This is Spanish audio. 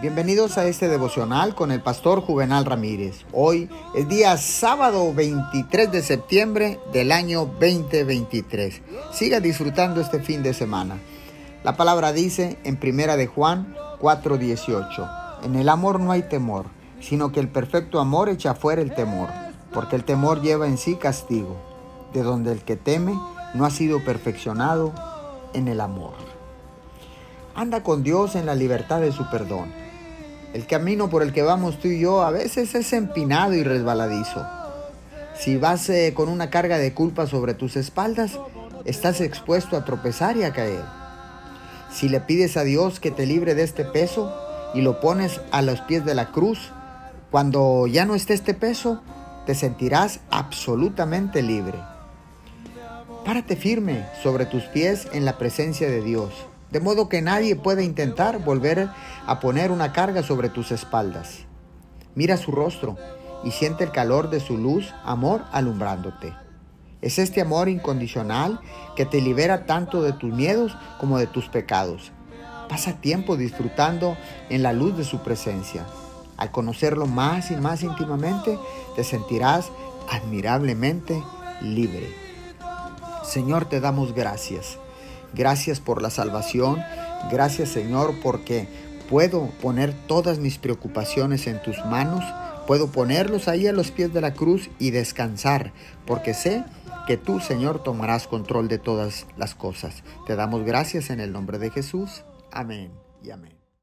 Bienvenidos a este devocional con el pastor Juvenal Ramírez. Hoy es día sábado 23 de septiembre del año 2023. Siga disfrutando este fin de semana. La palabra dice en Primera de Juan 4:18, en el amor no hay temor, sino que el perfecto amor echa fuera el temor, porque el temor lleva en sí castigo, de donde el que teme no ha sido perfeccionado en el amor. Anda con Dios en la libertad de su perdón el camino por el que vamos tú y yo a veces es empinado y resbaladizo. Si vas eh, con una carga de culpa sobre tus espaldas, estás expuesto a tropezar y a caer. Si le pides a Dios que te libre de este peso y lo pones a los pies de la cruz, cuando ya no esté este peso, te sentirás absolutamente libre. Párate firme sobre tus pies en la presencia de Dios de modo que nadie puede intentar volver a poner una carga sobre tus espaldas. Mira su rostro y siente el calor de su luz, amor alumbrándote. Es este amor incondicional que te libera tanto de tus miedos como de tus pecados. Pasa tiempo disfrutando en la luz de su presencia. Al conocerlo más y más íntimamente, te sentirás admirablemente libre. Señor, te damos gracias Gracias por la salvación. Gracias Señor porque puedo poner todas mis preocupaciones en tus manos. Puedo ponerlos ahí a los pies de la cruz y descansar porque sé que tú Señor tomarás control de todas las cosas. Te damos gracias en el nombre de Jesús. Amén y amén.